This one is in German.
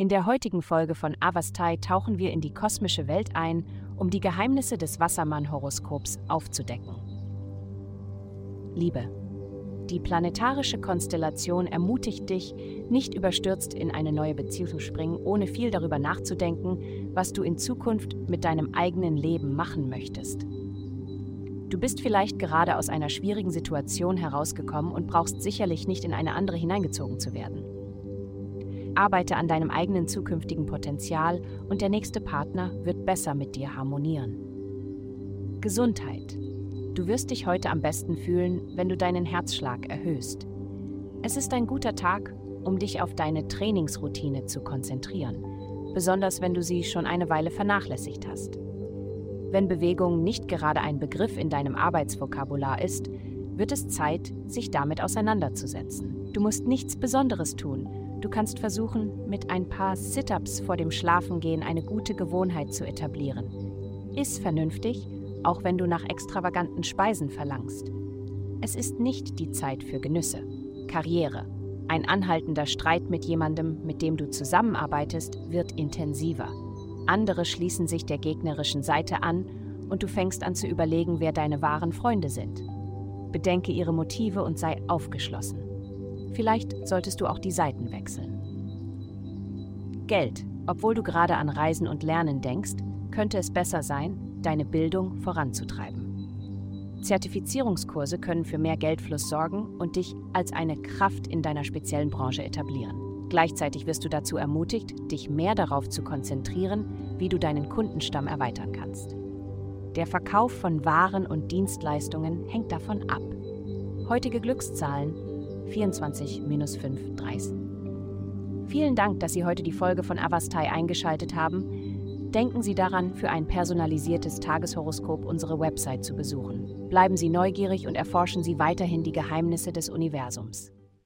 In der heutigen Folge von Avastai tauchen wir in die kosmische Welt ein, um die Geheimnisse des Wassermann-Horoskops aufzudecken. Liebe. Die planetarische Konstellation ermutigt dich, nicht überstürzt in eine neue Beziehung zu springen, ohne viel darüber nachzudenken, was du in Zukunft mit deinem eigenen Leben machen möchtest. Du bist vielleicht gerade aus einer schwierigen Situation herausgekommen und brauchst sicherlich nicht in eine andere hineingezogen zu werden. Arbeite an deinem eigenen zukünftigen Potenzial und der nächste Partner wird besser mit dir harmonieren. Gesundheit. Du wirst dich heute am besten fühlen, wenn du deinen Herzschlag erhöhst. Es ist ein guter Tag, um dich auf deine Trainingsroutine zu konzentrieren, besonders wenn du sie schon eine Weile vernachlässigt hast. Wenn Bewegung nicht gerade ein Begriff in deinem Arbeitsvokabular ist, wird es Zeit, sich damit auseinanderzusetzen. Du musst nichts Besonderes tun, Du kannst versuchen, mit ein paar Sit-ups vor dem Schlafengehen eine gute Gewohnheit zu etablieren. Iss vernünftig, auch wenn du nach extravaganten Speisen verlangst. Es ist nicht die Zeit für Genüsse. Karriere. Ein anhaltender Streit mit jemandem, mit dem du zusammenarbeitest, wird intensiver. Andere schließen sich der gegnerischen Seite an und du fängst an zu überlegen, wer deine wahren Freunde sind. Bedenke ihre Motive und sei aufgeschlossen. Vielleicht solltest du auch die Seiten wechseln. Geld. Obwohl du gerade an Reisen und Lernen denkst, könnte es besser sein, deine Bildung voranzutreiben. Zertifizierungskurse können für mehr Geldfluss sorgen und dich als eine Kraft in deiner speziellen Branche etablieren. Gleichzeitig wirst du dazu ermutigt, dich mehr darauf zu konzentrieren, wie du deinen Kundenstamm erweitern kannst. Der Verkauf von Waren und Dienstleistungen hängt davon ab. Heutige Glückszahlen 24-5 Dreisen. Vielen Dank, dass Sie heute die Folge von Avastai eingeschaltet haben. Denken Sie daran, für ein personalisiertes Tageshoroskop unsere Website zu besuchen. Bleiben Sie neugierig und erforschen Sie weiterhin die Geheimnisse des Universums.